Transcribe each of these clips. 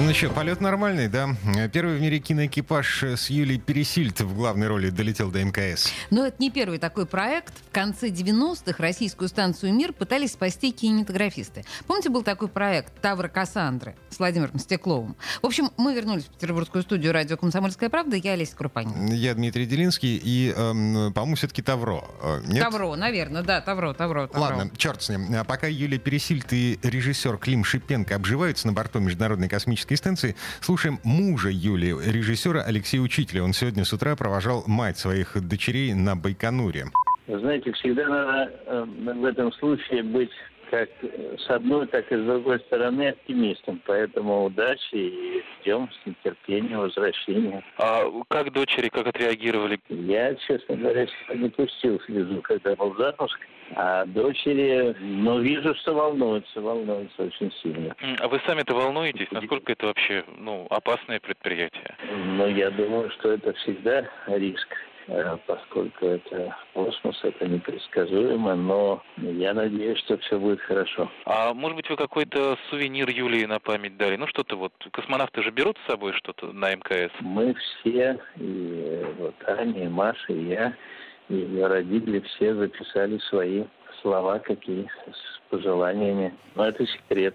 Ну что, полет нормальный, да? Первый в мире киноэкипаж с Юлией Пересильд в главной роли долетел до МКС. Но это не первый такой проект. В конце 90-х российскую станцию «Мир» пытались спасти кинематографисты. Помните, был такой проект «Тавр Кассандры» с Владимиром Стекловым? В общем, мы вернулись в петербургскую студию радио «Комсомольская правда». Я Олеся Крупанин. Я Дмитрий Делинский и, эм, по-моему, все-таки Тавро. Э, нет? Тавро, наверное, да, Тавро, Тавро, Тавро. Ладно, черт с ним. А пока Юлия Пересильд и режиссер Клим Шипенко обживаются на борту Международной космической космической станции. Слушаем мужа Юли, режиссера Алексея Учителя. Он сегодня с утра провожал мать своих дочерей на Байконуре. Знаете, всегда надо э, в этом случае быть как с одной, так и с другой стороны оптимистом. Поэтому удачи и ждем с нетерпением возвращения. А как дочери, как отреагировали? Я, честно говоря, не пустил слезу, когда был запуск. А дочери, ну, вижу, что волнуются, волнуются очень сильно. А вы сами-то волнуетесь? Насколько это вообще, ну, опасное предприятие? Ну, я думаю, что это всегда риск. Э, поскольку это космос, это непредсказуемо, но я надеюсь, что все будет хорошо. А может быть, вы какой-то сувенир Юлии на память дали? Ну, что-то вот, космонавты же берут с собой что-то на МКС? Мы все, и вот Аня, и Маша, и я, и ее родители все записали свои слова какие с пожеланиями. Но это секрет.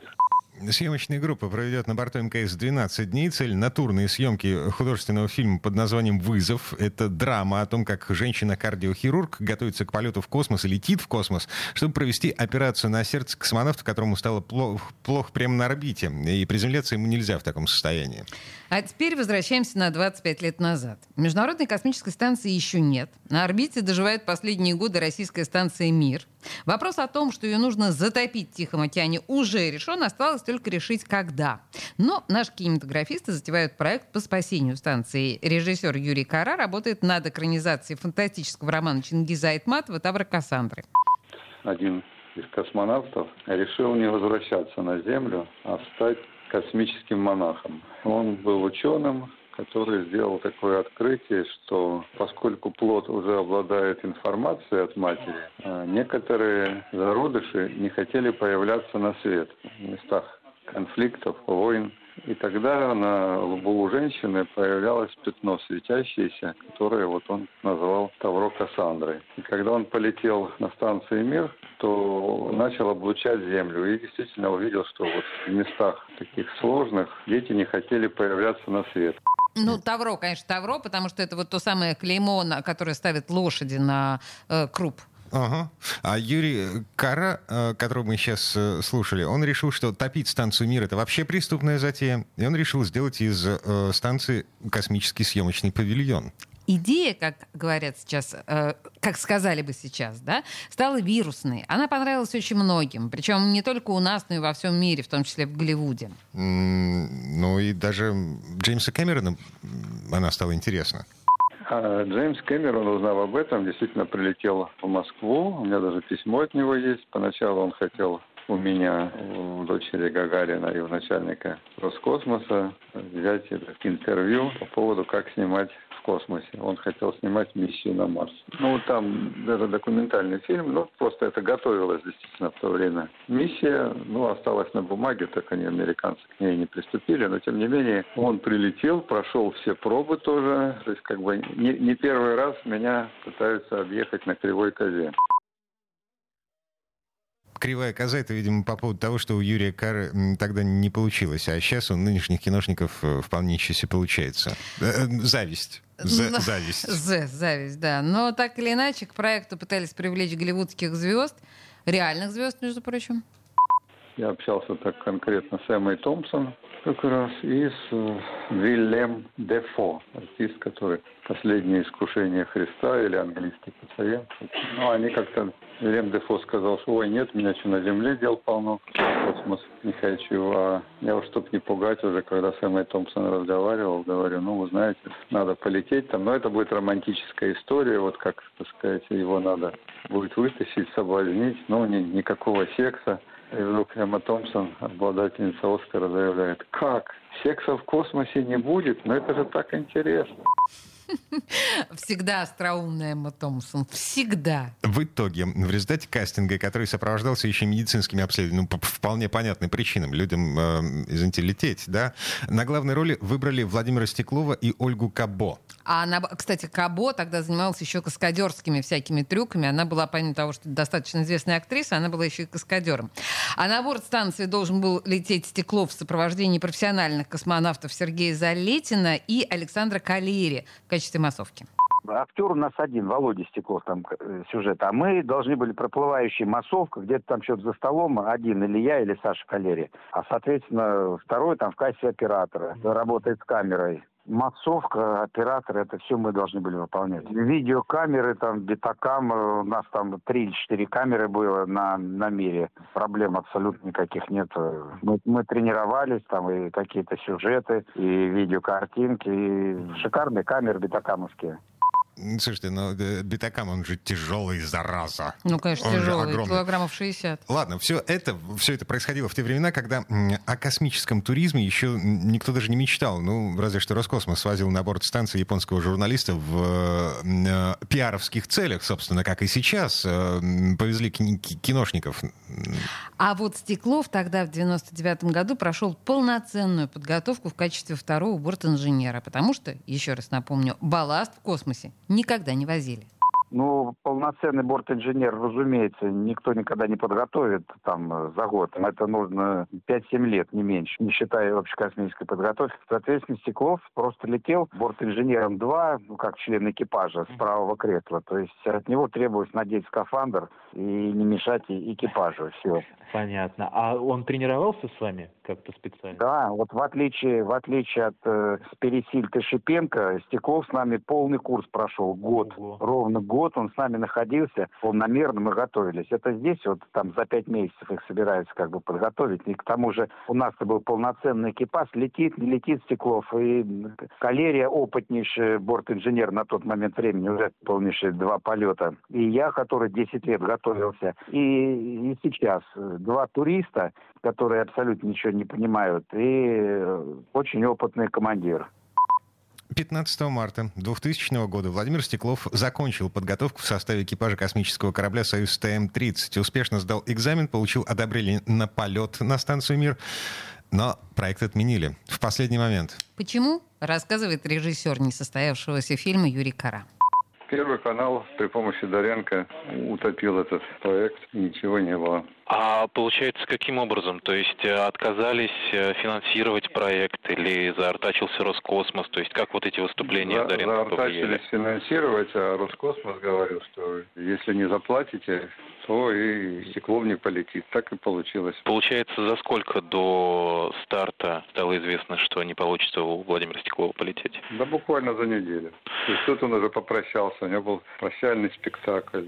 Съемочная группа проведет на борту МКС 12 дней. Цель — натурные съемки художественного фильма под названием «Вызов». Это драма о том, как женщина-кардиохирург готовится к полету в космос и летит в космос, чтобы провести операцию на сердце космонавта, которому стало плохо, плохо прямо на орбите. И приземляться ему нельзя в таком состоянии. А теперь возвращаемся на 25 лет назад. Международной космической станции еще нет. На орбите доживает последние годы российская станция «Мир». Вопрос о том, что ее нужно затопить в Тихом океане, уже решен. Осталось только решить, когда. Но наши кинематографисты затевают проект по спасению станции. Режиссер Юрий Кара работает над экранизацией фантастического романа Чингиза Айтматова «Тавра Кассандры». Один из космонавтов решил не возвращаться на Землю, а стать космическим монахом. Он был ученым, который сделал такое открытие, что поскольку плод уже обладает информацией от матери, а некоторые зародыши не хотели появляться на свет в местах конфликтов, войн. И тогда на лбу у женщины появлялось пятно светящееся, которое вот он назвал Тавро Кассандрой. И когда он полетел на станцию «Мир», то начал облучать Землю и действительно увидел, что вот в местах таких сложных дети не хотели появляться на свет. Ну, Тавро, конечно, Тавро, потому что это вот то самое клеймо, которое ставят лошади на э, круп. Ага. А Юрий Кара, э, которого мы сейчас э, слушали, он решил, что топить станцию «Мир» — это вообще преступная затея. И он решил сделать из э, станции космический съемочный павильон идея, как говорят сейчас, э, как сказали бы сейчас, да, стала вирусной. Она понравилась очень многим, причем не только у нас, но и во всем мире, в том числе в Голливуде. Mm, ну и даже Джеймса Кэмерона она стала интересна. А Джеймс Кэмерон, узнав об этом, действительно прилетел в Москву. У меня даже письмо от него есть. Поначалу он хотел у меня, у дочери Гагарина и у начальника Роскосмоса взять интервью по поводу, как снимать космосе. Он хотел снимать миссию на Марс. Ну, там даже документальный фильм, ну, просто это готовилось действительно в то время. Миссия, ну, осталась на бумаге, так они, американцы, к ней не приступили, но, тем не менее, он прилетел, прошел все пробы тоже, то есть, как бы, не, не первый раз меня пытаются объехать на кривой козе кривая коза, это, видимо, по поводу того, что у Юрия Кары тогда не получилось, а сейчас у нынешних киношников э, вполне еще себе получается. Э, э, зависть. З, ну, зависть. З, зависть, да. Но так или иначе, к проекту пытались привлечь голливудских звезд, реальных звезд, между прочим. Я общался так конкретно с Эммой Томпсон, как раз, и с э, Вильям Дефо, артист, который «Последнее искушение Христа» или английский пациент. Ну, они как-то... Вильям Дефо сказал, что «Ой, нет, меня что, на земле дел полно, космос не хочу». А я уж, чтобы не пугать уже, когда с Эммой Томпсон разговаривал, говорю, ну, вы знаете, надо полететь там. Но это будет романтическая история, вот как, так сказать, его надо будет вытащить, соблазнить. Ну, ни, никакого секса. И вдруг Эмма Томпсон, обладательница Оскара, заявляет, как? Секса в космосе не будет? Но это же так интересно. Всегда остроумная Эмма Томпсон. Всегда. В итоге, в результате кастинга, который сопровождался еще медицинскими обследованиями, ну, по вполне понятным причинам, людям, э, извините, лететь, да, на главной роли выбрали Владимира Стеклова и Ольгу Кабо. А она, кстати, Кабо тогда занималась еще каскадерскими всякими трюками. Она была, помимо того, что достаточно известная актриса, она была еще и каскадером. А на борт станции должен был лететь Стеклов в сопровождении профессиональных космонавтов Сергея Залетина и Александра Калиери в качестве массовки. Актер у нас один, Володя Стеклов, там э, сюжет. А мы должны были проплывающая массовка, где-то там что-то за столом, один или я, или Саша Калери. А, соответственно, второй там в кассе оператора, работает с камерой массовка, оператор, это все мы должны были выполнять. Видеокамеры, там, битакам, э, у нас там три или четыре камеры было на, на мире. Проблем абсолютно никаких нет. Мы, мы тренировались, там и какие-то сюжеты, и видеокартинки, и шикарные камеры битакамовские. Слушайте, ну битакам, он же тяжелый, зараза. Ну, конечно, Он же тяжелый, огромный. килограммов 60. Ладно, все это, все это происходило в те времена, когда о космическом туризме еще никто даже не мечтал. Ну, разве что Роскосмос свозил на борт станции японского журналиста в э, пиаровских целях, собственно, как и сейчас. Э, повезли киношников. А вот Стеклов тогда, в 99 году, прошел полноценную подготовку в качестве второго бортинженера, потому что, еще раз напомню, балласт в космосе никогда не возили. Ну, полноценный бортинженер, разумеется, никто никогда не подготовит там э, за год. Это нужно 5-7 лет, не меньше, не считая общекосмической подготовки. Соответственно, Стеклов просто летел бортинженером 2, ну, как член экипажа, с правого кресла. То есть от него требовалось надеть скафандр и не мешать экипажу. Все. Понятно. А он тренировался с вами как-то специально? Да, вот в отличие, в отличие от э, Пересильта Шипенко, Стеклов с нами полный курс прошел, год. Ого. Ровно год он с нами находился, полномерно мы готовились. Это здесь вот там за пять месяцев их собираются как бы подготовить. И к тому же у нас был полноценный экипаж, летит, не летит Стеклов. И Калерия, опытнейший бортинженер на тот момент времени, уже полнейшие два полета. И я, который 10 лет готовился. И, и сейчас два туриста, которые абсолютно ничего не понимают, и очень опытный командир. 15 марта 2000 года Владимир Стеклов закончил подготовку в составе экипажа космического корабля «Союз ТМ-30». Успешно сдал экзамен, получил одобрение на полет на станцию «Мир». Но проект отменили в последний момент. Почему? Рассказывает режиссер несостоявшегося фильма Юрий Кара. Первый канал при помощи Доренко утопил этот проект, и ничего не было. А получается, каким образом? То есть э, отказались э, финансировать проект или заортачился Роскосмос? То есть как вот эти выступления За- повлияли? Заортачились финансировать, а Роскосмос говорил, что если не заплатите, то и Стеклов не полетит. Так и получилось. Получается, за сколько до старта стало известно, что не получится у Владимира Стеклова полететь? Да буквально за неделю. То есть тут он уже попрощался, у него был прощальный спектакль.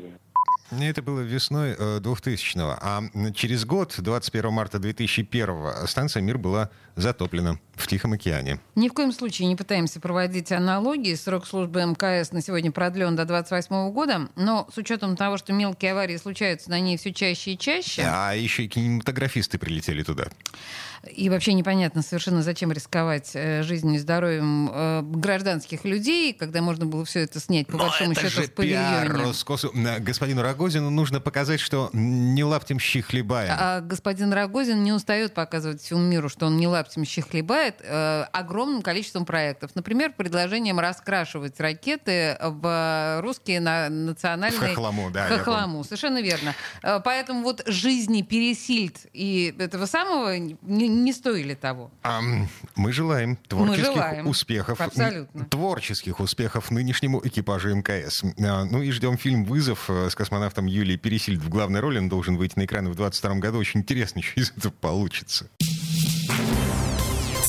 Это было весной 2000-го. А через год, 21 марта 2001 станция «Мир» была затоплена в Тихом океане. Ни в коем случае не пытаемся проводить аналогии. Срок службы МКС на сегодня продлен до 28 года, но с учетом того, что мелкие аварии случаются на ней все чаще и чаще, А еще и кинематографисты прилетели туда. и вообще непонятно совершенно, зачем рисковать э, жизнью и здоровьем э, гражданских людей, когда можно было все это снять, по Но большому это счету, же в павильоне. пиар Роскосу- На- Господину Рогозину нужно показать, что не лаптем щи хлебаем. А господин Рогозин не устает показывать всему миру, что он не лаптем щи хлебает э, огромным количеством проектов. Например, предложением раскрашивать ракеты в русские на, национальные... В хохлому, да, Хохлому, совершенно верно. Э, Поэтому вот жизни Пересильд и этого самого не, не стоили того. А, мы желаем творческих желаем. успехов. Абсолютно. Творческих успехов нынешнему экипажу МКС. А, Ну и ждем фильм «Вызов» э, с космонавтом Юлией Пересильд в главной роли. Он должен выйти на экраны в 2022 году. Очень интересно, что из этого получится.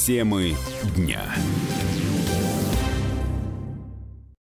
Темы дня.